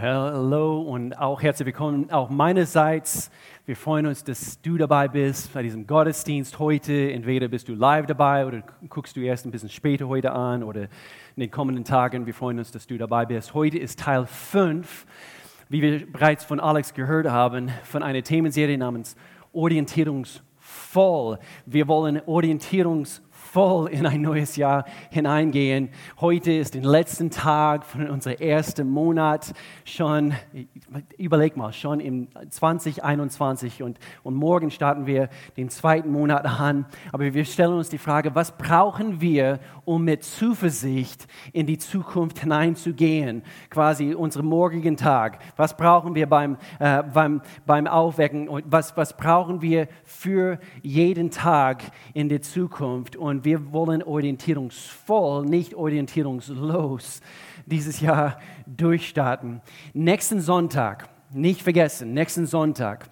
Hallo und auch herzlich willkommen auch meinerseits. Wir freuen uns, dass du dabei bist bei diesem Gottesdienst heute. Entweder bist du live dabei oder guckst du erst ein bisschen später heute an oder in den kommenden Tagen. Wir freuen uns, dass du dabei bist. Heute ist Teil 5, wie wir bereits von Alex gehört haben, von einer Themenserie namens Orientierungsvoll. Wir wollen Orientierungsvoll voll in ein neues Jahr hineingehen. Heute ist der letzte Tag von unserem ersten Monat. Schon, überleg mal, schon im 2021 und, und morgen starten wir den zweiten Monat an. Aber wir stellen uns die Frage, was brauchen wir, um mit Zuversicht in die Zukunft hineinzugehen? Quasi unseren morgigen Tag. Was brauchen wir beim, äh, beim, beim Aufwecken? Was, was brauchen wir für jeden Tag in der Zukunft? Und und wir wollen orientierungsvoll, nicht orientierungslos dieses Jahr durchstarten. Nächsten Sonntag, nicht vergessen, nächsten Sonntag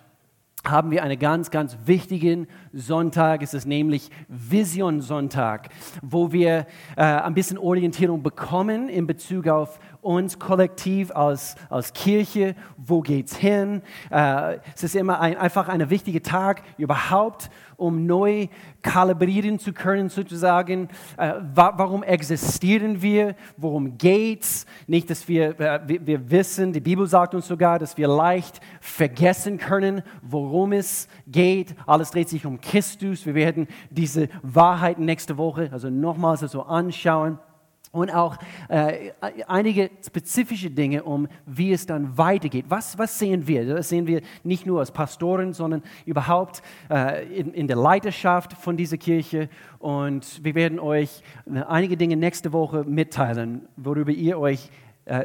haben wir einen ganz, ganz wichtigen Sonntag. Es ist nämlich Vision Sonntag, wo wir äh, ein bisschen Orientierung bekommen in Bezug auf uns kollektiv als, als Kirche, wo geht's hin. Äh, es ist immer ein, einfach ein wichtiger Tag überhaupt, um neu kalibrieren zu können, sozusagen. Äh, wa warum existieren wir? Worum geht's? Nicht, dass wir, äh, wir, wir wissen, die Bibel sagt uns sogar, dass wir leicht vergessen können, worum es geht. Alles dreht sich um Christus. Wir werden diese Wahrheiten nächste Woche also nochmals so anschauen und auch äh, einige spezifische Dinge, um wie es dann weitergeht. Was, was sehen wir? Das sehen wir nicht nur als Pastoren, sondern überhaupt äh, in, in, der Leiterschaft von dieser Kirche. Und wir werden euch äh, einige Dinge nächste Woche mitteilen, worüber ihr euch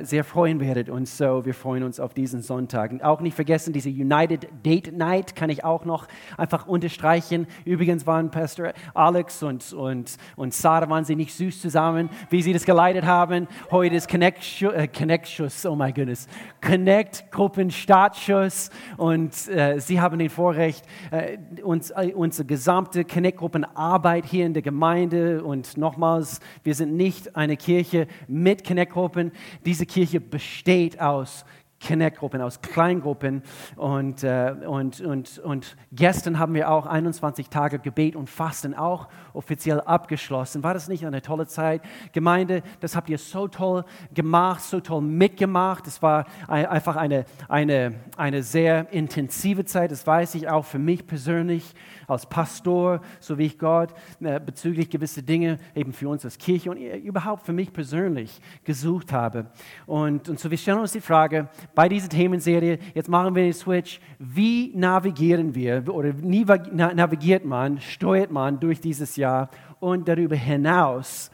sehr freuen werdet. Und so, wir freuen uns auf diesen Sonntag. Und auch nicht vergessen, diese United Date Night kann ich auch noch einfach unterstreichen. Übrigens waren Pastor Alex und, und, und Sarah wahnsinnig süß zusammen, wie sie das geleitet haben. Heute ist Connect, äh, Connect oh my goodness, Connect Gruppen Startschuss. Und äh, sie haben den Vorrecht, äh, uns, äh, unsere gesamte Connect Gruppen Arbeit hier in der Gemeinde und nochmals, wir sind nicht eine Kirche mit Connect Gruppen, die diese Kirche besteht aus Connect-Gruppen, aus Kleingruppen. Und, äh, und, und, und gestern haben wir auch 21 Tage Gebet und Fasten auch offiziell abgeschlossen. War das nicht eine tolle Zeit? Gemeinde, das habt ihr so toll gemacht, so toll mitgemacht. Es war einfach eine, eine, eine sehr intensive Zeit, das weiß ich auch für mich persönlich als Pastor, so wie ich Gott äh, bezüglich gewisser Dinge eben für uns als Kirche und überhaupt für mich persönlich gesucht habe. Und, und so wir stellen uns die Frage bei dieser Themenserie, jetzt machen wir den Switch, wie navigieren wir oder wie navigiert man, steuert man durch dieses Jahr und darüber hinaus,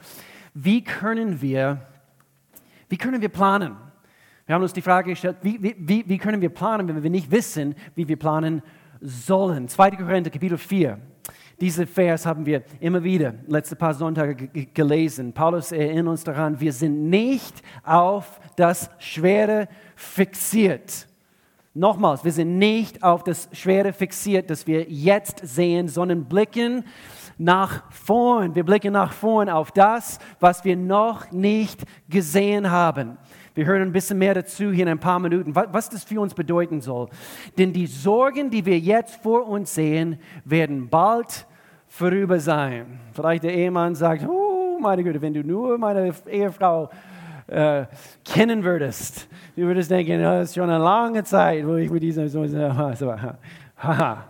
wie können wir, wie können wir planen? Wir haben uns die Frage gestellt, wie, wie, wie können wir planen, wenn wir nicht wissen, wie wir planen sollen. 2. Korinther, Kapitel 4. Diese Vers haben wir immer wieder letzte paar Sonntage gelesen. Paulus erinnert uns daran, wir sind nicht auf das Schwere fixiert. Nochmals, wir sind nicht auf das Schwere fixiert, das wir jetzt sehen, sondern blicken nach vorn. Wir blicken nach vorn auf das, was wir noch nicht gesehen haben. Wir hören ein bisschen mehr dazu hier in ein paar Minuten, was das für uns bedeuten soll. Denn die Sorgen, die wir jetzt vor uns sehen, werden bald vorüber sein. Vielleicht der Ehemann sagt, oh meine Güte, wenn du nur meine Ehefrau äh, kennen würdest, du würdest denken, das ist schon eine lange Zeit, wo ich mit dieser so, so, haha.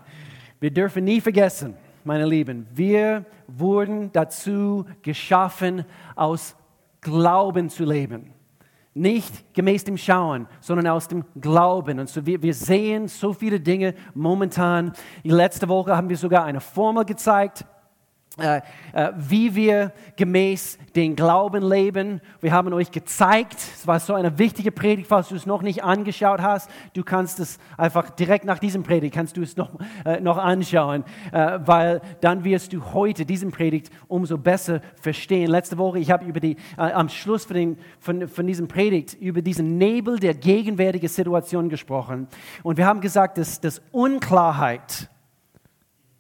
Wir dürfen nie vergessen, meine Lieben, wir wurden dazu geschaffen, aus Glauben zu leben nicht gemäß dem Schauen, sondern aus dem Glauben. Und so wir, wir sehen so viele Dinge momentan. Letzte Woche haben wir sogar eine Formel gezeigt, wie wir gemäß den Glauben leben. Wir haben euch gezeigt, es war so eine wichtige Predigt, falls du es noch nicht angeschaut hast. Du kannst es einfach direkt nach diesem Predigt, kannst du es noch, äh, noch anschauen, äh, weil dann wirst du heute diesen Predigt umso besser verstehen. Letzte Woche, ich habe über die, äh, am Schluss von, den, von, von diesem Predigt über diesen Nebel der gegenwärtigen Situation gesprochen. Und wir haben gesagt, dass, dass Unklarheit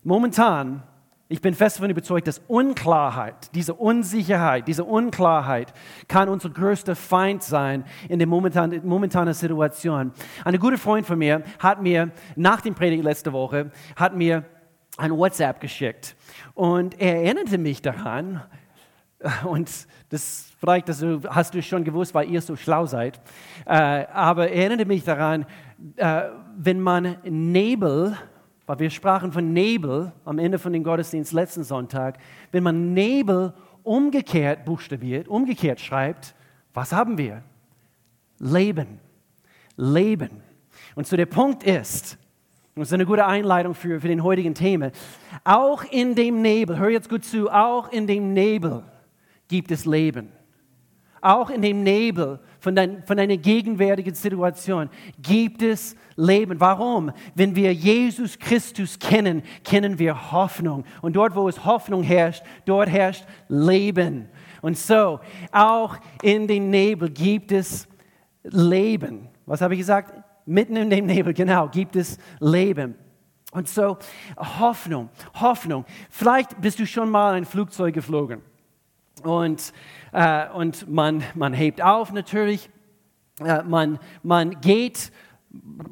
momentan Ich bin fest davon überzeugt, dass Unklarheit, diese Unsicherheit, diese Unklarheit kann unser größter Feind sein in der momentanen, momentanen Situation. Ein guter Freund von mir hat mir nach dem Predigt letzte Woche, hat mir ein WhatsApp geschickt. Und er erinnerte mich daran, und das vielleicht das hast du schon gewusst, weil ihr so schlau seid, äh, aber er erinnerte mich daran, äh, wenn man Nebel weil wir sprachen von Nebel am Ende von dem Gottesdienst letzten Sonntag. Wenn man Nebel umgekehrt buchstabiert, umgekehrt schreibt, was haben wir? Leben. Leben. Und so der Punkt ist, und das ist eine gute Einleitung für, für den heutigen Thema, auch in dem Nebel, hör jetzt gut zu, auch in dem Nebel gibt es Leben. Auch in dem Nebel von, dein, von deiner gegenwärtigen Situation gibt es Leben. Warum? Wenn wir Jesus Christus kennen, kennen wir Hoffnung. Und dort, wo es Hoffnung herrscht, dort herrscht Leben. Und so, auch in dem Nebel gibt es Leben. Was habe ich gesagt? Mitten in dem Nebel, genau, gibt es Leben. Und so, Hoffnung, Hoffnung. Vielleicht bist du schon mal ein Flugzeug geflogen. Und, äh, und man, man hebt auf natürlich. Äh, man, man geht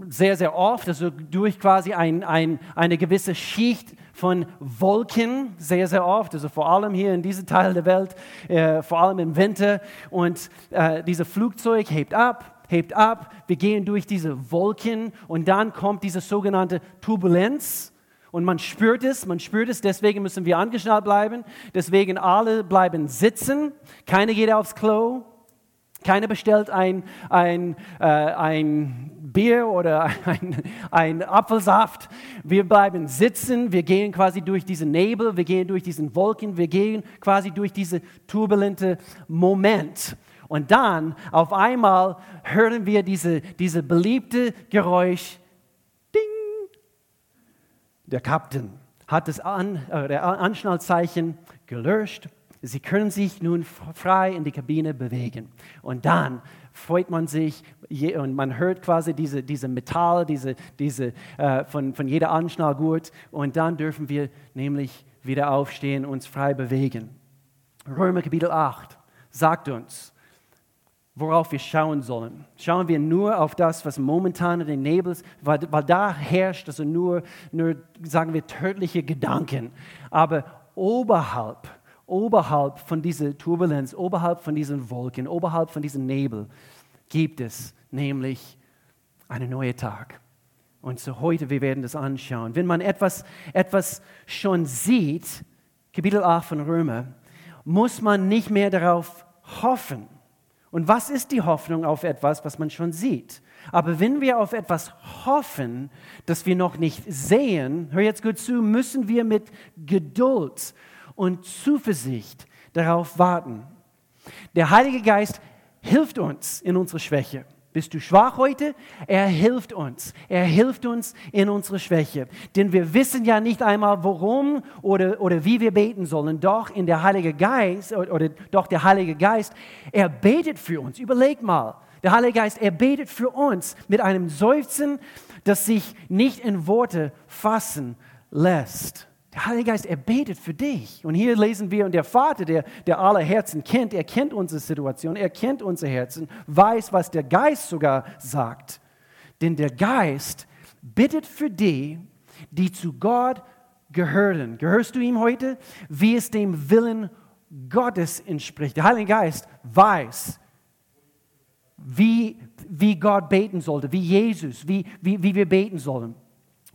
sehr, sehr oft, also durch quasi ein, ein, eine gewisse Schicht von Wolken, sehr, sehr oft, also vor allem hier in diesem Teil der Welt, äh, vor allem im Winter. Und äh, dieses Flugzeug hebt ab, hebt ab, wir gehen durch diese Wolken und dann kommt diese sogenannte Turbulenz. Und man spürt es, man spürt es, deswegen müssen wir angeschnallt bleiben, deswegen alle bleiben sitzen, keiner geht aufs Klo, keiner bestellt ein, ein, äh, ein Bier oder ein, ein Apfelsaft. Wir bleiben sitzen, wir gehen quasi durch diesen Nebel, wir gehen durch diesen Wolken, wir gehen quasi durch diesen turbulenten Moment. Und dann auf einmal hören wir diese, diese beliebte Geräusch, der Captain hat das An, äh, der Anschnallzeichen gelöscht. Sie können sich nun frei in die Kabine bewegen. Und dann freut man sich und man hört quasi diese, diese Metall, diese, diese, äh, von, von jeder Anschnallgurt. Und dann dürfen wir nämlich wieder aufstehen uns frei bewegen. Römer Kapitel 8 sagt uns, worauf wir schauen sollen. Schauen wir nur auf das, was momentan in den Nebels, weil, weil da herrscht also nur, nur, sagen wir, tödliche Gedanken. Aber oberhalb, oberhalb von dieser Turbulenz, oberhalb von diesen Wolken, oberhalb von diesem Nebel gibt es nämlich einen neuen Tag. Und so heute, wir werden das anschauen. Wenn man etwas, etwas schon sieht, Kapitel 8 von Römer, muss man nicht mehr darauf hoffen und was ist die Hoffnung auf etwas, was man schon sieht? Aber wenn wir auf etwas hoffen, das wir noch nicht sehen, hör jetzt gut zu, müssen wir mit Geduld und Zuversicht darauf warten. Der Heilige Geist hilft uns in unserer Schwäche. Bist du schwach heute? Er hilft uns. Er hilft uns in unserer Schwäche. Denn wir wissen ja nicht einmal, warum oder, oder wie wir beten sollen. Doch in der Heilige Geist, oder doch der Heilige Geist, er betet für uns. Überleg mal. Der Heilige Geist, er betet für uns mit einem Seufzen, das sich nicht in Worte fassen lässt. Der Heilige Geist, er betet für dich. Und hier lesen wir, und der Vater, der, der alle Herzen kennt, er kennt unsere Situation, er kennt unsere Herzen, weiß, was der Geist sogar sagt. Denn der Geist bittet für die, die zu Gott gehören. Gehörst du ihm heute? Wie es dem Willen Gottes entspricht. Der Heilige Geist weiß, wie, wie Gott beten sollte, wie Jesus, wie, wie, wie wir beten sollen.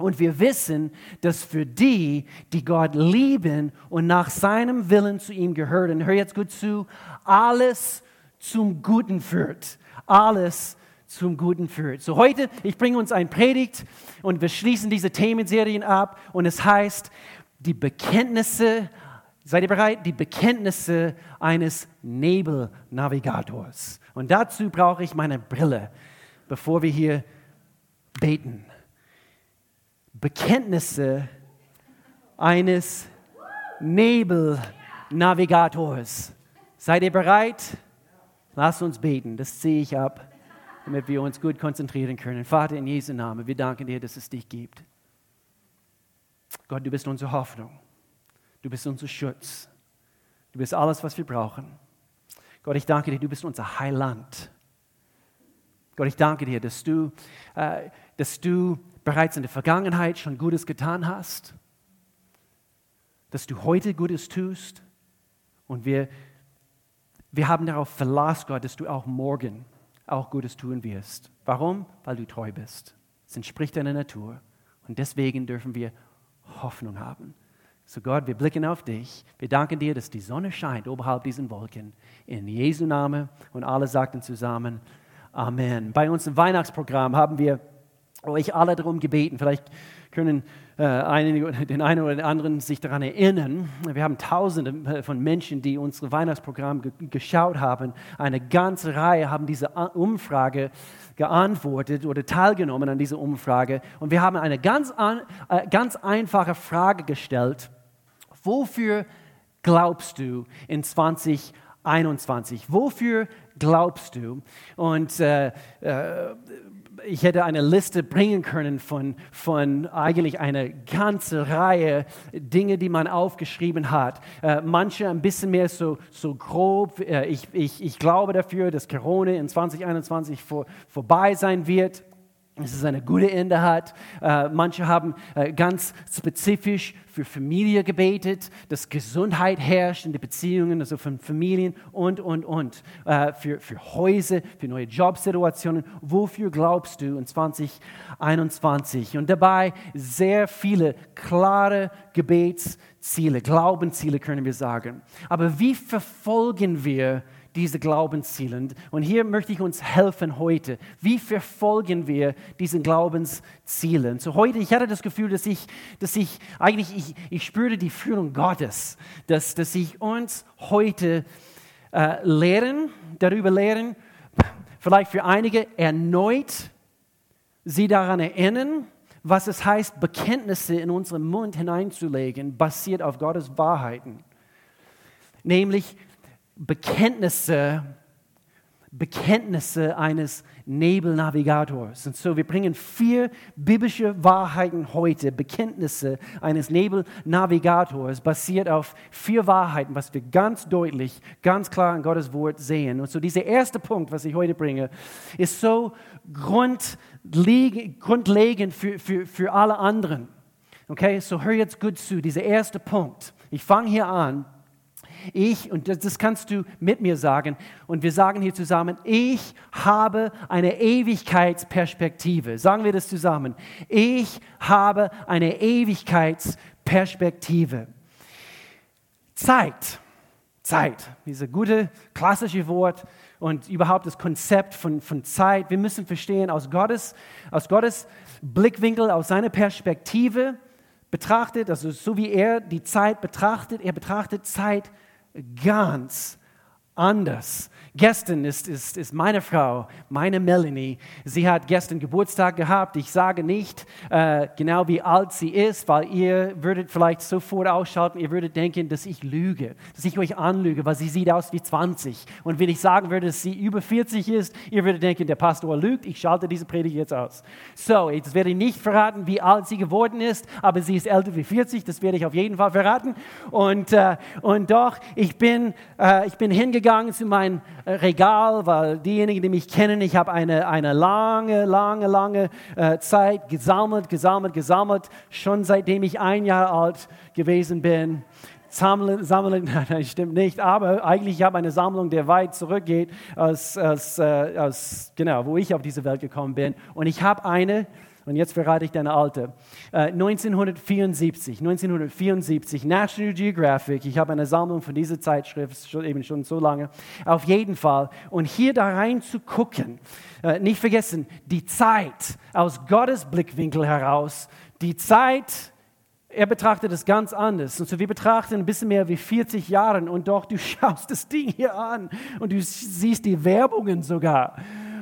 Und wir wissen, dass für die, die Gott lieben und nach seinem Willen zu ihm gehören, hör jetzt gut zu, alles zum Guten führt. Alles zum Guten führt. So heute, ich bringe uns ein Predigt und wir schließen diese Themenserien ab und es heißt, die Bekenntnisse, seid ihr bereit? Die Bekenntnisse eines Nebelnavigators. Und dazu brauche ich meine Brille, bevor wir hier beten. Bekenntnisse eines Nebelnavigators. Seid ihr bereit? Lasst uns beten. Das ziehe ich ab, damit wir uns gut konzentrieren können. Vater, in Jesu Namen, wir danken dir, dass es dich gibt. Gott, du bist unsere Hoffnung. Du bist unser Schutz. Du bist alles, was wir brauchen. Gott, ich danke dir, du bist unser Heiland. Gott, ich danke dir, dass du, äh, dass du bereits in der Vergangenheit schon Gutes getan hast, dass du heute Gutes tust und wir, wir haben darauf Verlass, Gott, dass du auch morgen auch Gutes tun wirst. Warum? Weil du treu bist. Es entspricht deiner Natur und deswegen dürfen wir Hoffnung haben. So Gott, wir blicken auf dich. Wir danken dir, dass die Sonne scheint oberhalb diesen Wolken. In Jesu Namen und alle sagten zusammen Amen. Bei uns im Weihnachtsprogramm haben wir euch alle darum gebeten. Vielleicht können äh, einige, den einen oder den anderen sich daran erinnern. Wir haben Tausende äh, von Menschen, die unser Weihnachtsprogramm ge geschaut haben. Eine ganze Reihe haben diese Umfrage geantwortet oder teilgenommen an dieser Umfrage. Und wir haben eine ganz, an, äh, ganz einfache Frage gestellt Wofür glaubst du in 2021? Wofür glaubst du? Und äh, äh, ich hätte eine Liste bringen können von, von eigentlich einer ganzen Reihe Dinge, die man aufgeschrieben hat. Äh, manche ein bisschen mehr so, so grob. Äh, ich, ich, ich glaube dafür, dass Corona in 2021 vor, vorbei sein wird dass es eine gute Ende hat. Äh, manche haben äh, ganz spezifisch für Familie gebetet, dass Gesundheit herrscht in den Beziehungen, also von Familien und, und, und. Äh, für, für Häuser, für neue Jobsituationen. Wofür glaubst du in 2021? Und dabei sehr viele klare Gebetsziele, Glaubensziele können wir sagen. Aber wie verfolgen wir diese Glaubensziele. Und hier möchte ich uns helfen heute. Wie verfolgen wir diese Glaubensziele? So heute, ich hatte das Gefühl, dass ich, dass ich eigentlich, ich, ich spürte die Führung Gottes, dass, dass ich uns heute äh, lehren, darüber lehren, vielleicht für einige erneut sie daran erinnern, was es heißt, Bekenntnisse in unseren Mund hineinzulegen, basiert auf Gottes Wahrheiten. Nämlich Bekenntnisse, Bekenntnisse eines Nebelnavigators. Und so, wir bringen vier biblische Wahrheiten heute, Bekenntnisse eines Nebelnavigators, basiert auf vier Wahrheiten, was wir ganz deutlich, ganz klar in Gottes Wort sehen. Und so, dieser erste Punkt, was ich heute bringe, ist so grundlegend für, für, für alle anderen. Okay, so hör jetzt gut zu, dieser erste Punkt. Ich fange hier an ich, und das, kannst du mit mir sagen, und wir sagen hier zusammen, ich habe eine Ewigkeitsperspektive. Sagen wir das zusammen. Ich habe eine Ewigkeitsperspektive. Zeit. Zeit, dieses gute klassische Wort und überhaupt das Konzept von, von Zeit. Wir müssen verstehen, aus Gottes, aus Gottes Blickwinkel, aus seiner Perspektive betrachtet, also so wie er die Zeit betrachtet, er betrachtet Zeit ganz anders. Gestern ist, ist, ist meine Frau, meine Melanie, sie hat gestern Geburtstag gehabt. Ich sage nicht äh, genau, wie alt sie ist, weil ihr würdet vielleicht sofort ausschalten, ihr würdet denken, dass ich lüge, dass ich euch anlüge, weil sie sieht aus wie 20. Und wenn ich sagen würde, dass sie über 40 ist, ihr würdet denken, der Pastor lügt, ich schalte diese Predigt jetzt aus. So, jetzt werde ich nicht verraten, wie alt sie geworden ist, aber sie ist älter wie 40, das werde ich auf jeden Fall verraten. Und, äh, und doch, ich bin, äh, ich bin hingegangen zu meinen Regal, weil diejenigen, die mich kennen, ich habe eine, eine lange, lange, lange äh, Zeit gesammelt, gesammelt, gesammelt, schon seitdem ich ein Jahr alt gewesen bin. Sammeln, sammeln, nein, stimmt nicht, aber eigentlich habe ich eine Sammlung, die weit zurückgeht, als, als, äh, als, genau, wo ich auf diese Welt gekommen bin. Und ich habe eine, und jetzt verrate ich deine alte. Äh, 1974, 1974, National Geographic. Ich habe eine Sammlung von dieser Zeitschrift, schon, eben schon so lange. Auf jeden Fall. Und hier da rein zu gucken, äh, nicht vergessen, die Zeit aus Gottes Blickwinkel heraus, die Zeit, er betrachtet es ganz anders. Und so wir betrachten ein bisschen mehr wie 40 Jahre und doch du schaust das Ding hier an und du siehst die Werbungen sogar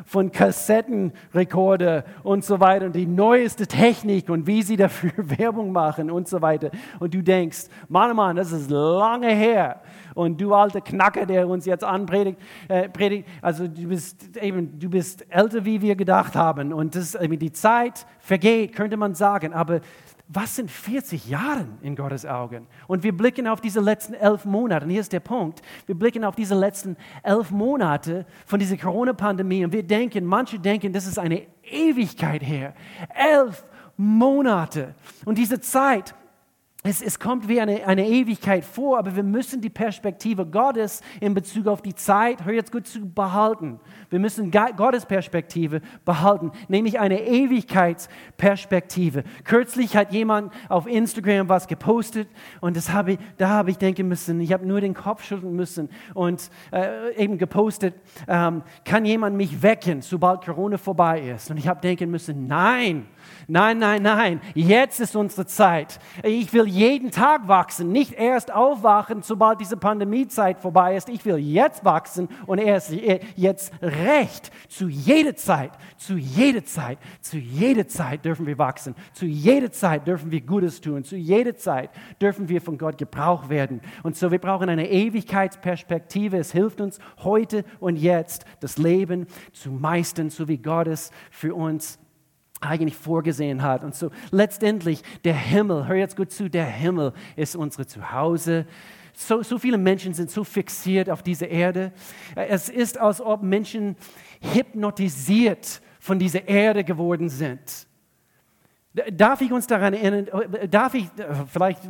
von Kassettenrekorder und so weiter und die neueste Technik und wie sie dafür Werbung machen und so weiter. Und du denkst, Mann, Mann, das ist lange her. Und du alter Knacker, der uns jetzt anpredigt, äh, predigt, also du bist eben, du bist älter, wie wir gedacht haben. Und das, die Zeit vergeht, könnte man sagen. Aber was sind 40 Jahre in Gottes Augen? Und wir blicken auf diese letzten elf Monate. Und hier ist der Punkt. Wir blicken auf diese letzten elf Monate von dieser Corona-Pandemie und wir denken, manche denken, das ist eine Ewigkeit her. Elf Monate. Und diese Zeit es, es, kommt wie eine, eine Ewigkeit vor, aber wir müssen die Perspektive Gottes in Bezug auf die Zeit, hör jetzt gut zu, behalten. Wir müssen Gottes Perspektive behalten, nämlich eine Ewigkeitsperspektive. Kürzlich hat jemand auf Instagram was gepostet und das habe ich, da habe ich denken müssen, ich habe nur den Kopf schütteln müssen und äh, eben gepostet, ähm, kann jemand mich wecken, sobald Corona vorbei ist? Und ich habe denken müssen, nein, nein, nein, nein, jetzt ist unsere Zeit. Ich will jeden Tag wachsen, nicht erst aufwachen, sobald diese Pandemiezeit vorbei ist. Ich will jetzt wachsen und erst jetzt recht. Zu jeder Zeit, zu jeder Zeit, zu jeder Zeit dürfen wir wachsen. Zu jeder Zeit dürfen wir Gutes tun. Zu jeder Zeit dürfen wir von Gott gebraucht werden. Und so, wir brauchen eine Ewigkeitsperspektive. Es hilft uns heute und jetzt das Leben zu meistern, so wie Gott es für uns eigentlich vorgesehen hat. Und so letztendlich der Himmel, hör jetzt gut zu, der Himmel ist unsere Zuhause. So, so viele Menschen sind so fixiert auf dieser Erde. Es ist, als ob Menschen hypnotisiert von dieser Erde geworden sind. Darf ich uns daran erinnern, darf ich, vielleicht,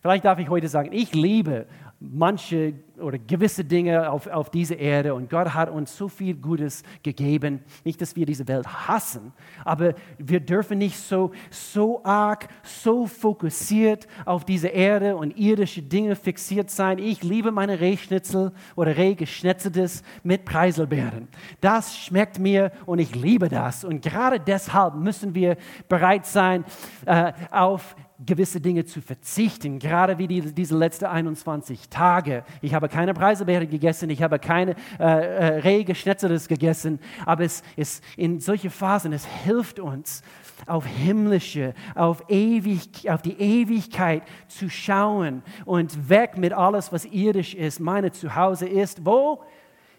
vielleicht darf ich heute sagen, ich liebe manche oder gewisse Dinge auf, auf dieser Erde und Gott hat uns so viel Gutes gegeben. Nicht, dass wir diese Welt hassen, aber wir dürfen nicht so, so arg, so fokussiert auf diese Erde und irdische Dinge fixiert sein. Ich liebe meine Rehschnitzel oder Rehgeschnetzeltes mit Preiselbeeren. Das schmeckt mir und ich liebe das. Und gerade deshalb müssen wir bereit sein, äh, auf gewisse Dinge zu verzichten, gerade wie die, diese letzten 21 Tage. Ich habe keine Preiselbeere gegessen, ich habe keine äh, äh, Rehgeschnetzeltes gegessen, aber es ist in solche Phasen, es hilft uns, auf himmlische, auf, ewig, auf die Ewigkeit zu schauen und weg mit alles, was irdisch ist. Meine Zuhause ist wo?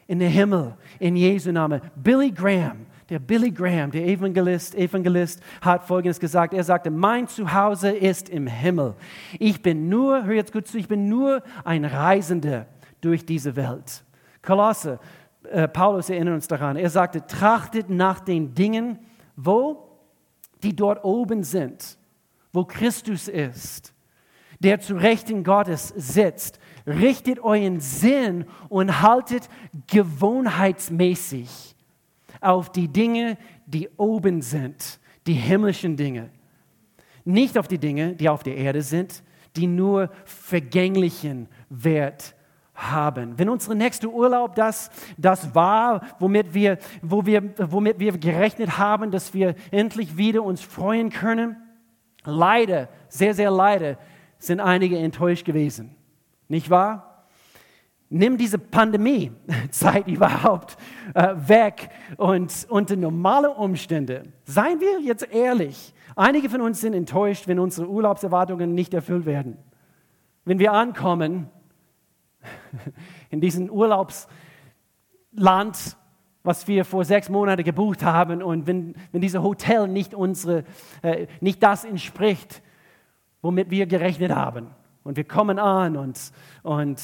In der Himmel, in Jesu Namen. Billy Graham der Billy Graham, der Evangelist, Evangelist, hat Folgendes gesagt. Er sagte, mein Zuhause ist im Himmel. Ich bin nur, hör jetzt gut zu, ich bin nur ein Reisender durch diese Welt. Kolosse, äh, Paulus erinnert uns daran. Er sagte, trachtet nach den Dingen, wo? Die dort oben sind, wo Christus ist, der zu Rechten Gottes sitzt. Richtet euren Sinn und haltet gewohnheitsmäßig auf die Dinge, die oben sind, die himmlischen Dinge. Nicht auf die Dinge, die auf der Erde sind, die nur vergänglichen Wert haben. Wenn unser nächster Urlaub das, das war, womit wir, wo wir, womit wir gerechnet haben, dass wir endlich wieder uns freuen können, leider, sehr, sehr leider, sind einige enttäuscht gewesen. Nicht wahr? Nimm diese Pandemie-Zeit überhaupt äh, weg und unter normale Umstände, seien wir jetzt ehrlich, einige von uns sind enttäuscht, wenn unsere Urlaubserwartungen nicht erfüllt werden. Wenn wir ankommen in diesem Urlaubsland, was wir vor sechs Monaten gebucht haben und wenn, wenn dieses Hotel nicht, unsere, äh, nicht das entspricht, womit wir gerechnet haben. Und wir kommen an und, und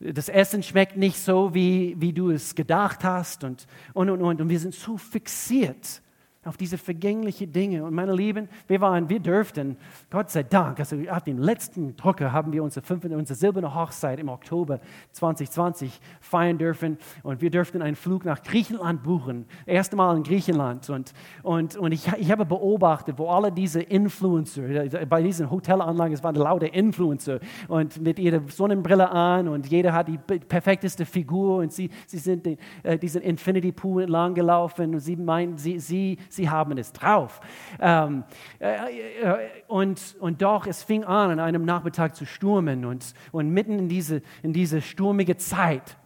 das Essen schmeckt nicht so, wie, wie du es gedacht hast und, und, und, und. Und wir sind so fixiert auf diese vergänglichen Dinge. Und meine Lieben, wir waren, wir dürften, Gott sei Dank, also auf dem letzten Drucker haben wir unsere, fünf, unsere silberne Hochzeit im Oktober 2020 feiern dürfen und wir dürften einen Flug nach Griechenland buchen. Erste Mal in Griechenland. Und, und, und ich, ich habe beobachtet, wo alle diese Influencer, bei diesen Hotelanlagen, es waren lauter Influencer und mit ihrer Sonnenbrille an und jeder hat die perfekteste Figur und sie, sie sind den, äh, diesen Infinity Pool entlang gelaufen und sie meinen, sie, sie, sie haben es drauf. Ähm, äh, äh, und, und doch, es fing an, an einem Nachmittag zu stürmen und, und mitten in diese, in diese stürmige Zeit,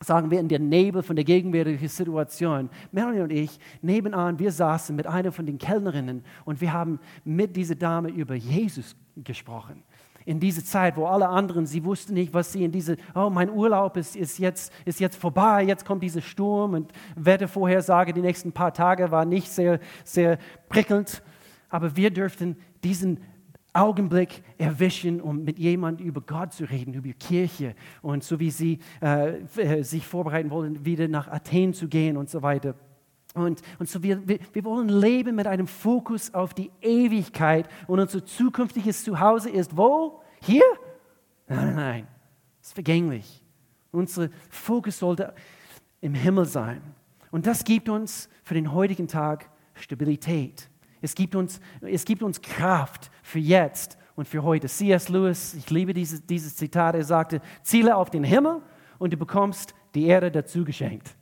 sagen wir in der Nebel von der gegenwärtigen Situation, Melanie und ich, nebenan, wir saßen mit einer von den Kellnerinnen und wir haben mit dieser Dame über Jesus gesprochen in diese Zeit, wo alle anderen, sie wussten nicht, was sie in diese, oh, mein Urlaub ist, ist, jetzt, ist jetzt vorbei, jetzt kommt dieser Sturm und Wettervorhersage die nächsten paar Tage war nicht sehr, sehr prickelnd. aber wir dürften diesen Augenblick erwischen, um mit jemandem über Gott zu reden, über Kirche und so wie sie äh, äh, sich vorbereiten wollen, wieder nach Athen zu gehen und so weiter. Und, und so wir, wir, wir wollen leben mit einem Fokus auf die Ewigkeit und unser zukünftiges Zuhause ist wo? Hier? Nein, nein, nein. Es ist vergänglich. Unser Fokus sollte im Himmel sein. Und das gibt uns für den heutigen Tag Stabilität. Es gibt uns, es gibt uns Kraft für jetzt und für heute. C.S. Lewis, ich liebe dieses, dieses Zitat, er sagte, ziele auf den Himmel und du bekommst die Erde dazu geschenkt.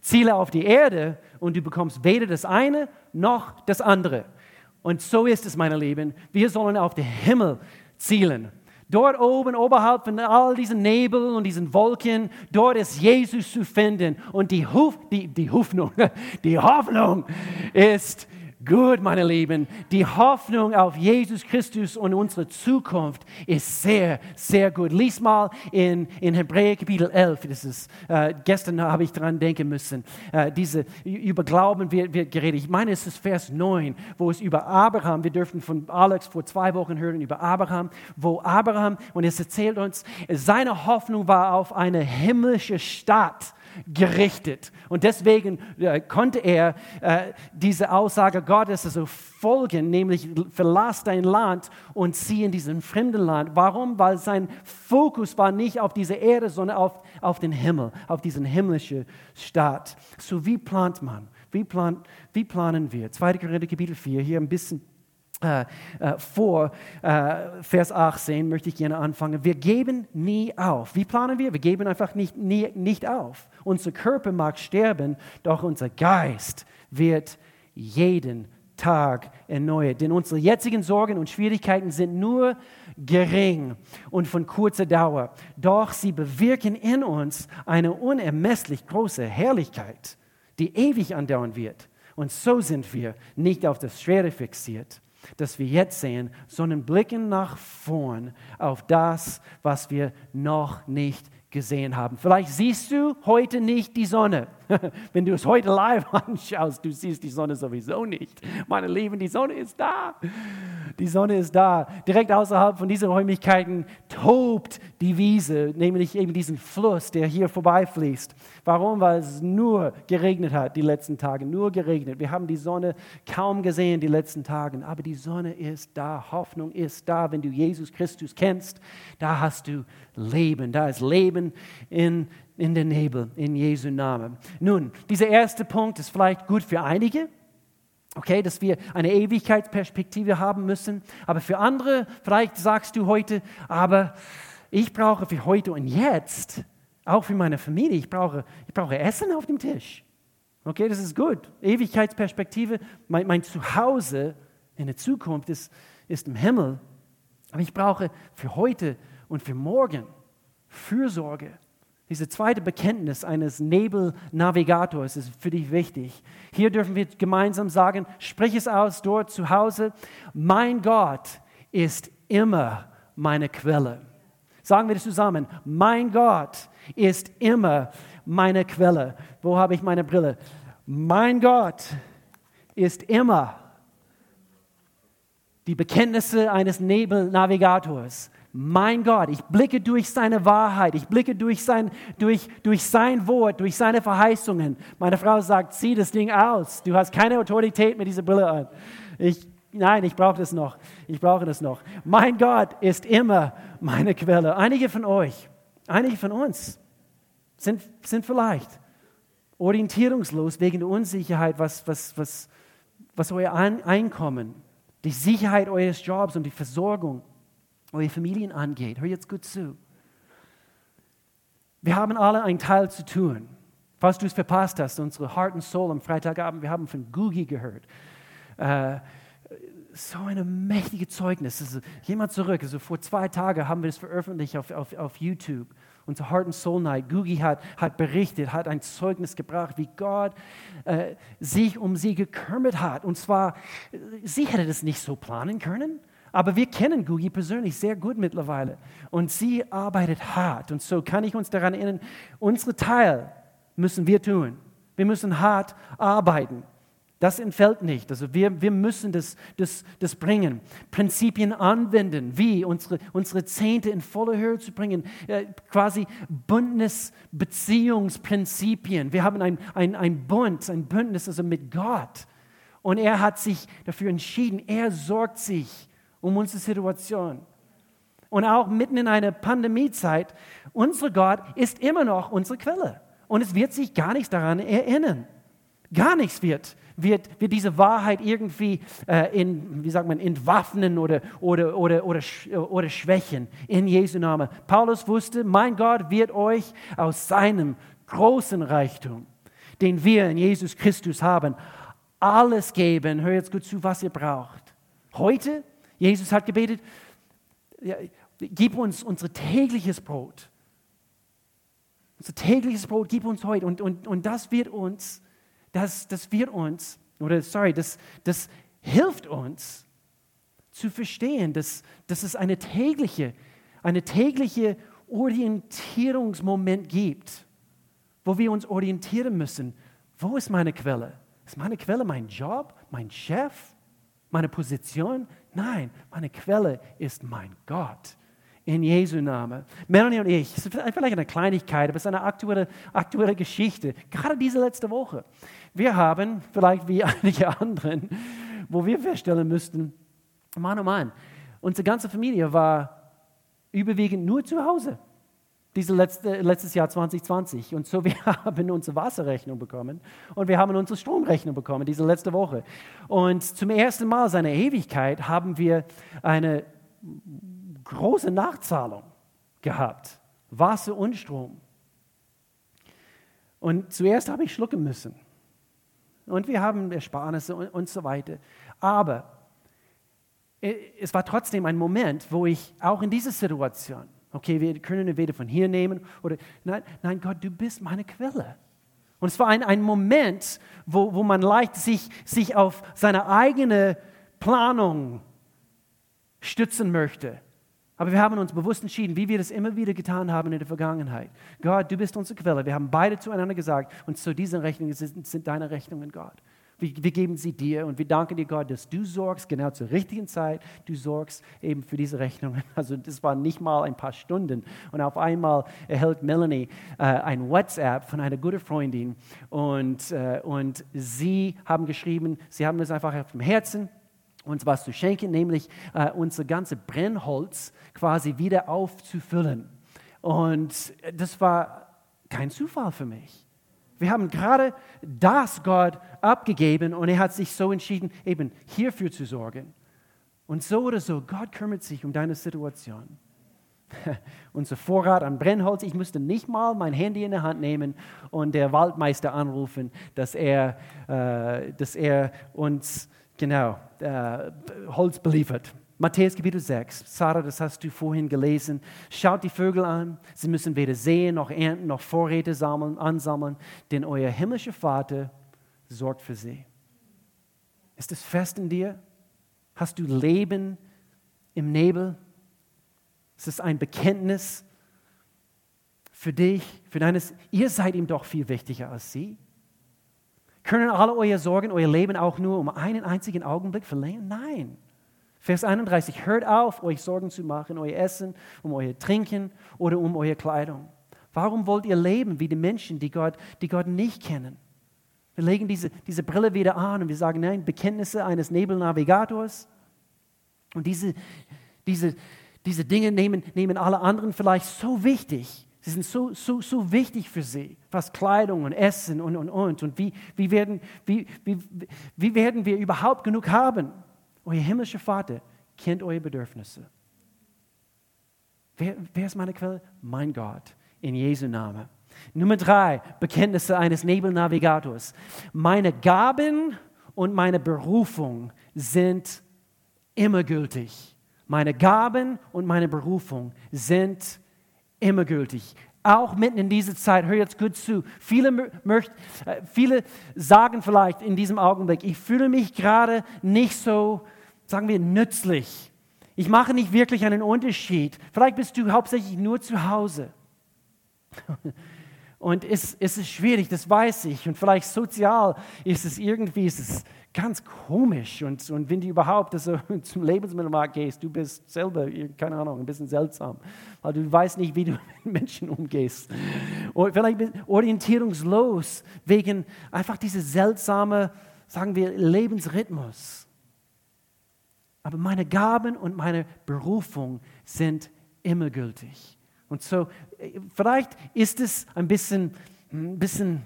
Ziele auf die Erde und du bekommst weder das eine noch das andere. Und so ist es, meine Lieben. Wir sollen auf den Himmel zielen. Dort oben, oberhalb von all diesen Nebel und diesen Wolken, dort ist Jesus zu finden. Und die, Huf, die, die Hoffnung, die Hoffnung ist Gut, meine Lieben, die Hoffnung auf Jesus Christus und unsere Zukunft ist sehr, sehr gut. Lies mal in, in Hebräer Kapitel 11, das ist, äh, gestern habe ich daran denken müssen, äh, diese, über Glauben wird, wird geredet. Ich meine, es ist Vers 9, wo es über Abraham, wir dürfen von Alex vor zwei Wochen hören über Abraham, wo Abraham, und es erzählt uns, seine Hoffnung war auf eine himmlische Stadt gerichtet. Und deswegen äh, konnte er äh, diese Aussage Gottes also folgen, nämlich verlass dein Land und zieh in diesen fremden Land. Warum? Weil sein Fokus war nicht auf diese Erde, sondern auf, auf den Himmel, auf diesen himmlischen Staat. So wie plant man? Wie, plan, wie planen wir? 2. Korinther Kapitel 4, hier ein bisschen äh, äh, vor äh, Vers 18 möchte ich gerne anfangen. Wir geben nie auf. Wie planen wir? Wir geben einfach nicht, nie, nicht auf. Unser Körper mag sterben, doch unser Geist wird jeden Tag erneuert. Denn unsere jetzigen Sorgen und Schwierigkeiten sind nur gering und von kurzer Dauer. Doch sie bewirken in uns eine unermesslich große Herrlichkeit, die ewig andauern wird. Und so sind wir nicht auf das Schwere fixiert das wir jetzt sehen, sondern blicken nach vorn auf das, was wir noch nicht gesehen haben. Vielleicht siehst du heute nicht die Sonne. Wenn du es heute live anschaust, du siehst die Sonne sowieso nicht. Meine Lieben, die Sonne ist da. Die Sonne ist da. Direkt außerhalb von diesen Räumlichkeiten tobt die Wiese, nämlich eben diesen Fluss, der hier vorbeifließt. Warum? Weil es nur geregnet hat die letzten Tage, nur geregnet. Wir haben die Sonne kaum gesehen die letzten Tage, aber die Sonne ist da, Hoffnung ist da. Wenn du Jesus Christus kennst, da hast du Leben, da ist Leben in in den Nebel, in Jesu Namen. Nun, dieser erste Punkt ist vielleicht gut für einige, okay, dass wir eine Ewigkeitsperspektive haben müssen, aber für andere, vielleicht sagst du heute, aber ich brauche für heute und jetzt, auch für meine Familie, ich brauche, ich brauche Essen auf dem Tisch. Okay, das ist gut. Ewigkeitsperspektive, mein, mein Zuhause in der Zukunft ist, ist im Himmel. Aber ich brauche für heute und für morgen Fürsorge. Diese zweite Bekenntnis eines Nebelnavigators ist für dich wichtig. Hier dürfen wir gemeinsam sagen, sprich es aus dort zu Hause, mein Gott ist immer meine Quelle. Sagen wir das zusammen, mein Gott ist immer meine Quelle. Wo habe ich meine Brille? Mein Gott ist immer die Bekenntnisse eines Nebelnavigators mein Gott, ich blicke durch seine Wahrheit, ich blicke durch sein, durch, durch sein Wort, durch seine Verheißungen. Meine Frau sagt, zieh das Ding aus, du hast keine Autorität mit dieser Brille an. Ich, nein, ich brauche das noch, ich brauche das noch. Mein Gott ist immer meine Quelle. Einige von euch, einige von uns sind, sind vielleicht orientierungslos wegen der Unsicherheit, was, was, was, was euer Einkommen, die Sicherheit eures Jobs und die Versorgung eure Familien angeht. Hör jetzt gut zu. Wir haben alle einen Teil zu tun. Falls du es verpasst hast, unsere Heart and Soul am Freitagabend, wir haben von Gugi gehört. Äh, so eine mächtige Zeugnis. Also, geh mal zurück. Also vor zwei Tagen haben wir es veröffentlicht auf, auf, auf YouTube. Unsere Heart and Soul Night. Gugi hat, hat berichtet, hat ein Zeugnis gebracht, wie Gott äh, sich um sie gekümmert hat. Und zwar, sie hätte das nicht so planen können. Aber wir kennen Gugi persönlich sehr gut mittlerweile. Und sie arbeitet hart. Und so kann ich uns daran erinnern, unsere Teil müssen wir tun. Wir müssen hart arbeiten. Das entfällt nicht. Also wir, wir müssen das, das, das bringen. Prinzipien anwenden, wie unsere, unsere Zehnte in volle Höhe zu bringen. Äh, quasi Bündnisbeziehungsprinzipien. Wir haben ein, ein, ein Bund, ein Bündnis also mit Gott. Und er hat sich dafür entschieden, er sorgt sich um unsere Situation. Und auch mitten in einer Pandemiezeit, unser Gott ist immer noch unsere Quelle. Und es wird sich gar nichts daran erinnern. Gar nichts wird wird, wird diese Wahrheit irgendwie äh, in, wie sagt man, entwaffnen oder, oder, oder, oder, oder schwächen in Jesu Namen. Paulus wusste, mein Gott wird euch aus seinem großen Reichtum, den wir in Jesus Christus haben, alles geben. Hör jetzt gut zu, was ihr braucht. Heute, Jesus hat gebetet, gib uns unser tägliches Brot. Unser tägliches Brot gib uns heute. Und, und, und das wird uns das, das wird uns, oder sorry, das, das hilft uns zu verstehen, dass, dass es eine tägliche, eine tägliche Orientierungsmoment gibt, wo wir uns orientieren müssen. Wo ist meine Quelle? Ist meine Quelle mein Job, mein Chef, meine Position? Nein, meine Quelle ist mein Gott in Jesu Namen. Melanie und ich, es ist vielleicht eine Kleinigkeit, aber es ist eine aktuelle, aktuelle Geschichte, gerade diese letzte Woche. Wir haben, vielleicht wie einige anderen, wo wir feststellen müssten, Mann, oh Mann, unsere ganze Familie war überwiegend nur zu Hause. Dieses letzte, letztes Jahr 2020. Und so, wir haben unsere Wasserrechnung bekommen und wir haben unsere Stromrechnung bekommen, diese letzte Woche. Und zum ersten Mal seiner Ewigkeit haben wir eine große Nachzahlung gehabt. Wasser und Strom. Und zuerst habe ich schlucken müssen. Und wir haben Ersparnisse und, und so weiter. Aber es war trotzdem ein Moment, wo ich auch in dieser Situation, okay, wir können entweder von hier nehmen oder, nein, nein Gott, du bist meine Quelle. Und es war ein, ein Moment, wo, wo man leicht sich, sich auf seine eigene Planung stützen möchte. Aber wir haben uns bewusst entschieden, wie wir das immer wieder getan haben in der Vergangenheit. Gott, du bist unsere Quelle. Wir haben beide zueinander gesagt, und zu diesen Rechnungen sind, sind deine Rechnungen, Gott. Wir, wir, geben sie dir und wir danken dir, Gott, dass du sorgst genau zur richtigen Zeit. Du sorgst eben für diese Rechnungen. Also das war nicht mal ein paar Stunden. Und auf einmal erhält Melanie äh, ein WhatsApp von einer guten Freundin und, äh, und sie haben geschrieben, sie haben es einfach auf dem Herzen uns was zu schenken, nämlich äh, unser ganzes Brennholz quasi wieder aufzufüllen. Und das war kein Zufall für mich. Wir haben gerade das Gott abgegeben und er hat sich so entschieden, eben hierfür zu sorgen. Und so oder so, Gott kümmert sich um deine Situation. Unser Vorrat an Brennholz, ich musste nicht mal mein Handy in der Hand nehmen und der Waldmeister anrufen, dass er, äh, dass er uns genau, äh, Holz beliefert. Matthäus Kapitel 6. Sarah, das hast du vorhin gelesen. Schaut die Vögel an. Sie müssen weder sehen noch ernten noch Vorräte sammeln, ansammeln, denn euer himmlischer Vater sorgt für sie. Ist es fest in dir? Hast du Leben im Nebel? Ist es ein Bekenntnis für dich, für deines? Ihr seid ihm doch viel wichtiger als sie. Können alle eure Sorgen, euer Leben auch nur um einen einzigen Augenblick verlängern? Nein. Vers 31, hört auf, euch Sorgen zu machen, euer Essen, um euer Trinken oder um eure Kleidung. Warum wollt ihr leben wie die Menschen, die Gott, die Gott nicht kennen? Wir legen diese, diese Brille wieder an und wir sagen, nein, Bekenntnisse eines Nebelnavigators. Und diese, diese, diese Dinge nehmen, nehmen alle anderen vielleicht so wichtig, Sie sind so, so, so wichtig für sie, was Kleidung und Essen und, und, und. Und wie, wie, werden, wie, wie, wie werden wir überhaupt genug haben? Euer himmlischer Vater kennt eure Bedürfnisse. Wer, wer ist meine Quelle? Mein Gott, in Jesu Namen. Nummer drei, Bekenntnisse eines Nebelnavigators. Meine Gaben und meine Berufung sind immer gültig. Meine Gaben und meine Berufung sind immer immer gültig. Auch mitten in dieser Zeit, hör jetzt gut zu. Viele, möcht, äh, viele sagen vielleicht in diesem Augenblick, ich fühle mich gerade nicht so, sagen wir, nützlich. Ich mache nicht wirklich einen Unterschied. Vielleicht bist du hauptsächlich nur zu Hause. Und es, es ist schwierig, das weiß ich. Und vielleicht sozial ist es irgendwie ist es ganz komisch. Und, und wenn du überhaupt also, zum Lebensmittelmarkt gehst, du bist selber, keine Ahnung, ein bisschen seltsam, weil du weißt nicht, wie du mit Menschen umgehst. Und vielleicht orientierungslos wegen einfach dieser seltsame, sagen wir, Lebensrhythmus. Aber meine Gaben und meine Berufung sind immer gültig. Und so, vielleicht ist es ein bisschen, ein bisschen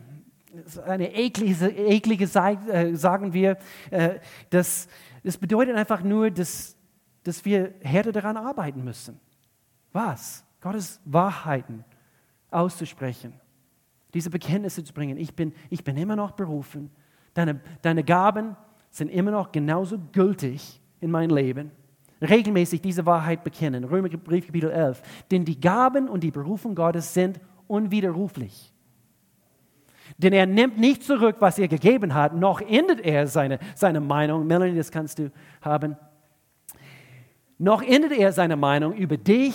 eine eklige, eklige äh, sagen wir, äh, das, das bedeutet einfach nur, dass, dass wir härter daran arbeiten müssen. Was? Gottes Wahrheiten auszusprechen, diese Bekenntnisse zu bringen. Ich bin, ich bin immer noch berufen. Deine, deine Gaben sind immer noch genauso gültig in mein Leben regelmäßig diese Wahrheit bekennen. Römerbrief Kapitel 11. Denn die Gaben und die Berufung Gottes sind unwiderruflich. Denn er nimmt nicht zurück, was er gegeben hat, noch ändert er seine, seine Meinung. Melanie, das kannst du haben. Noch ändert er seine Meinung über dich,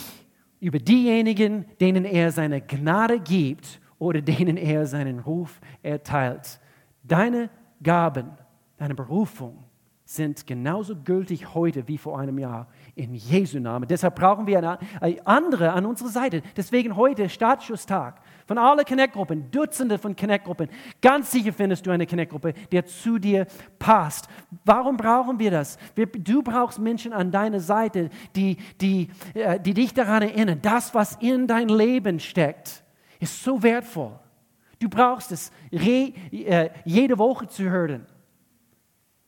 über diejenigen, denen er seine Gnade gibt oder denen er seinen Ruf erteilt. Deine Gaben, deine Berufung sind genauso gültig heute wie vor einem Jahr in Jesu Namen. Deshalb brauchen wir eine, andere an unserer Seite. Deswegen heute Startschusstag von allen Connect-Gruppen, Dutzende von Connect-Gruppen. Ganz sicher findest du eine Connect-Gruppe, die zu dir passt. Warum brauchen wir das? Du brauchst Menschen an deiner Seite, die, die, äh, die dich daran erinnern, das, was in dein Leben steckt, ist so wertvoll. Du brauchst es äh, jede Woche zu hören.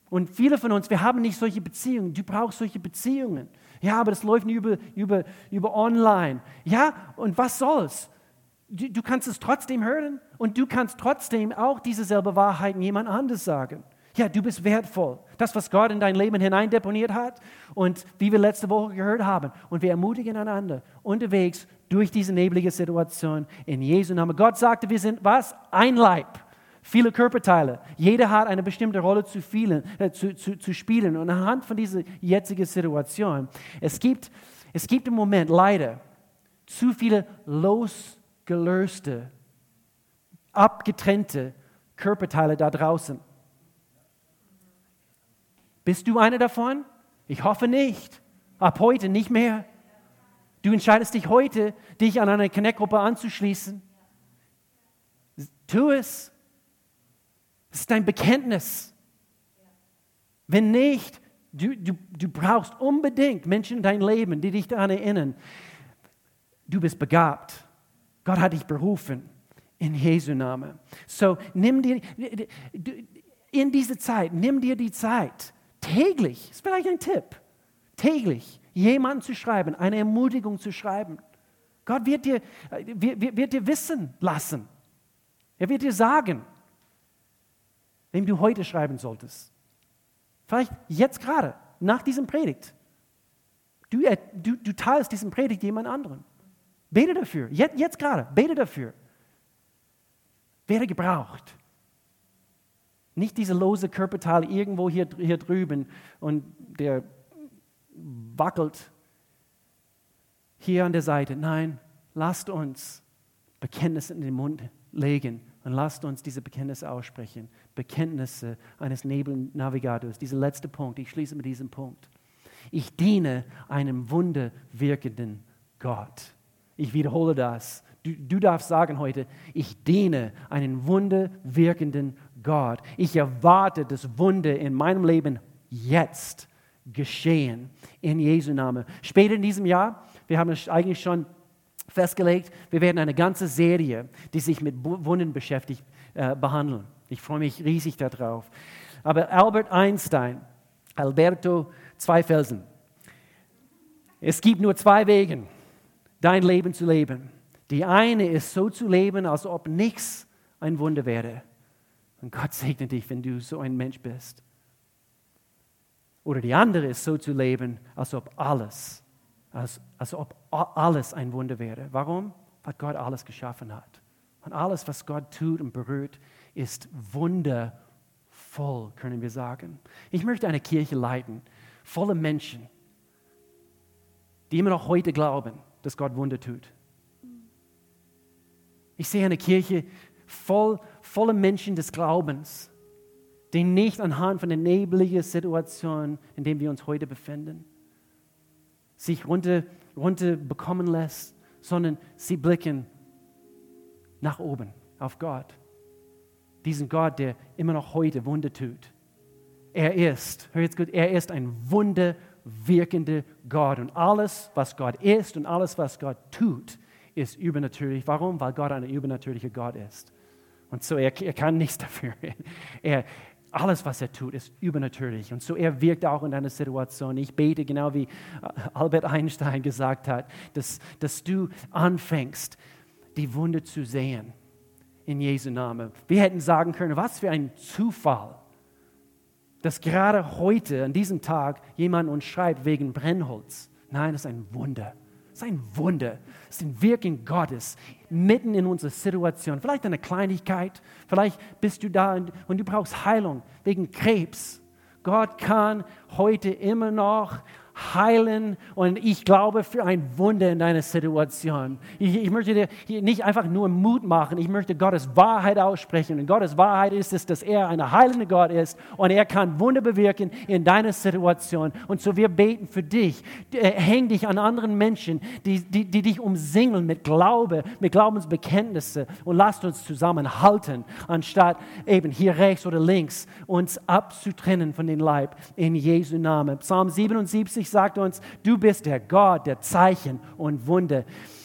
Und viele von uns, wir haben nicht solche Beziehungen. Du brauchst solche Beziehungen. Ja, aber das läuft nicht über, über, über online. Ja, und was soll's? Du, du kannst es trotzdem hören und du kannst trotzdem auch dieselbe Wahrheit jemand anders sagen. Ja, du bist wertvoll. Das, was Gott in dein Leben hineindeponiert hat und wie wir letzte Woche gehört haben. Und wir ermutigen einander unterwegs durch diese neblige Situation in Jesu Namen. Gott sagte, wir sind was? Ein Leib viele Körperteile. Jeder hat eine bestimmte Rolle zu, vielen, äh, zu, zu, zu spielen. Und anhand von dieser jetzigen Situation, es gibt, es gibt im Moment leider zu viele losgelöste, abgetrennte Körperteile da draußen. Bist du einer davon? Ich hoffe nicht. Ab heute nicht mehr. Du entscheidest dich heute, dich an eine Connect-Gruppe anzuschließen. Tu es. Das ist dein Bekenntnis. Wenn nicht, du, du, du brauchst unbedingt Menschen in deinem Leben, die dich daran erinnern, du bist begabt. Gott hat dich berufen in Jesu Namen. So nimm dir in diese Zeit, nimm dir die Zeit, täglich, ist vielleicht ein Tipp, täglich jemanden zu schreiben, eine Ermutigung zu schreiben. Gott wird dir, wird, wird dir wissen lassen. Er wird dir sagen, wem du heute schreiben solltest. Vielleicht jetzt gerade, nach diesem Predigt. Du, du, du teilst diesen Predigt jemand anderen. Bete dafür, jetzt, jetzt gerade, bete dafür. Werde gebraucht. Nicht diese lose Körperteile irgendwo hier, hier drüben und der wackelt hier an der Seite. Nein, lasst uns Bekenntnisse in den Mund legen und lasst uns diese Bekenntnisse aussprechen. Bekenntnisse eines Nebelnavigators. Dieser letzte Punkt, ich schließe mit diesem Punkt. Ich diene einem wunderwirkenden Gott. Ich wiederhole das. Du, du darfst sagen heute, ich diene einen wunderwirkenden Gott. Ich erwarte das Wunder in meinem Leben jetzt geschehen. In Jesu Namen. Später in diesem Jahr, wir haben es eigentlich schon festgelegt, wir werden eine ganze Serie, die sich mit Wunden beschäftigt, äh, behandeln. Ich freue mich riesig darauf. Aber Albert Einstein, Alberto zwei Felsen. Es gibt nur zwei Wege, dein Leben zu leben. Die eine ist so zu leben, als ob nichts ein Wunder wäre. Und Gott segne dich, wenn du so ein Mensch bist. Oder die andere ist so zu leben, als ob alles als, als ob alles ein Wunder wäre. Warum? Weil Gott alles geschaffen hat. Und alles, was Gott tut und berührt, ist wundervoll, können wir sagen. Ich möchte eine Kirche leiten, voller Menschen, die immer noch heute glauben, dass Gott Wunder tut. Ich sehe eine Kirche voll, voller Menschen des Glaubens, die nicht anhand von der nebligen Situation, in der wir uns heute befinden, sich runter, runter bekommen lässt, sondern sie blicken nach oben auf Gott. Diesen Gott, der immer noch heute Wunder tut. Er ist, hör jetzt gut, er ist ein wunderwirkender Gott. Und alles, was Gott ist und alles, was Gott tut, ist übernatürlich. Warum? Weil Gott ein übernatürlicher Gott ist. Und so, er, er kann nichts dafür. Er, alles, was er tut, ist übernatürlich. Und so, er wirkt auch in deiner Situation. Ich bete, genau wie Albert Einstein gesagt hat, dass, dass du anfängst, die Wunde zu sehen. In Jesu Namen. Wir hätten sagen können, was für ein Zufall, dass gerade heute, an diesem Tag, jemand uns schreibt wegen Brennholz. Nein, das ist ein Wunder. Das ist ein Wunder. Das ist ein Wirken Gottes mitten in unserer Situation. Vielleicht eine Kleinigkeit, vielleicht bist du da und, und du brauchst Heilung wegen Krebs. Gott kann heute immer noch heilen und ich glaube für ein Wunder in deiner Situation. Ich, ich, möchte dir nicht einfach nur Mut machen, ich möchte Gottes Wahrheit aussprechen. Und Gottes Wahrheit ist es, dass er ein heilender Gott ist und er kann Wunder bewirken in deiner Situation. Und so wir beten für dich. Äh, häng dich an anderen Menschen, die, die, die dich umsingeln mit Glaube, mit Glaubensbekenntnisse und lasst uns zusammenhalten, anstatt eben hier rechts oder links uns abzutrennen von dem Leib in Jesu Namen. Psalm 77 sagt uns, du bist der Gott der Zeichen und Wunder.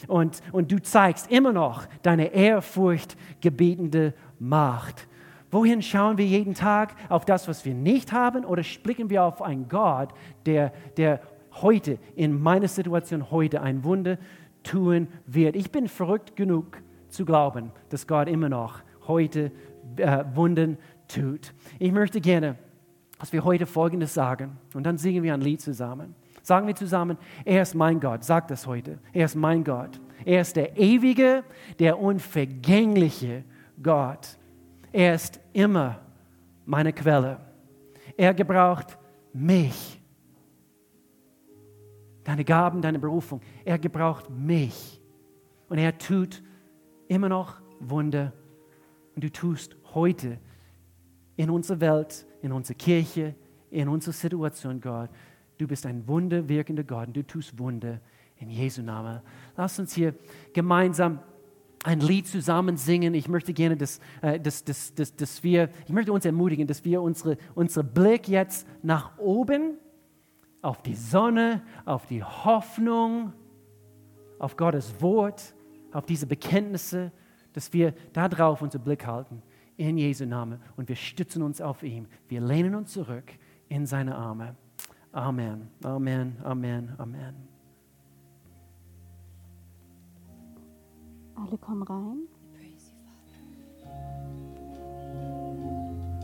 Und, und du zeigst immer noch deine ehrfurchtgebietende Macht. Wohin schauen wir jeden Tag? Auf das, was wir nicht haben? Oder blicken wir auf einen Gott, der, der heute, in meiner Situation heute, ein Wunder tun wird? Ich bin verrückt genug zu glauben, dass Gott immer noch heute äh, Wunden tut. Ich möchte gerne dass wir heute Folgendes sagen und dann singen wir ein Lied zusammen. Sagen wir zusammen, er ist mein Gott, sag das heute, er ist mein Gott. Er ist der ewige, der unvergängliche Gott. Er ist immer meine Quelle. Er gebraucht mich. Deine Gaben, deine Berufung. Er gebraucht mich. Und er tut immer noch Wunder. Und du tust heute in unserer Welt in unserer Kirche, in unserer Situation, Gott. Du bist ein wunderwirkender Gott und du tust Wunder in Jesu Namen. Lass uns hier gemeinsam ein Lied zusammen singen. Ich möchte gerne, dass, äh, dass, dass, dass, dass wir, ich möchte uns ermutigen, dass wir unsere, unsere Blick jetzt nach oben auf die Sonne, auf die Hoffnung, auf Gottes Wort, auf diese Bekenntnisse, dass wir darauf unseren Blick halten in Jesu Namen und wir stützen uns auf ihn. Wir lehnen uns zurück in seine Arme. Amen, Amen, Amen, Amen. Alle kommen rein.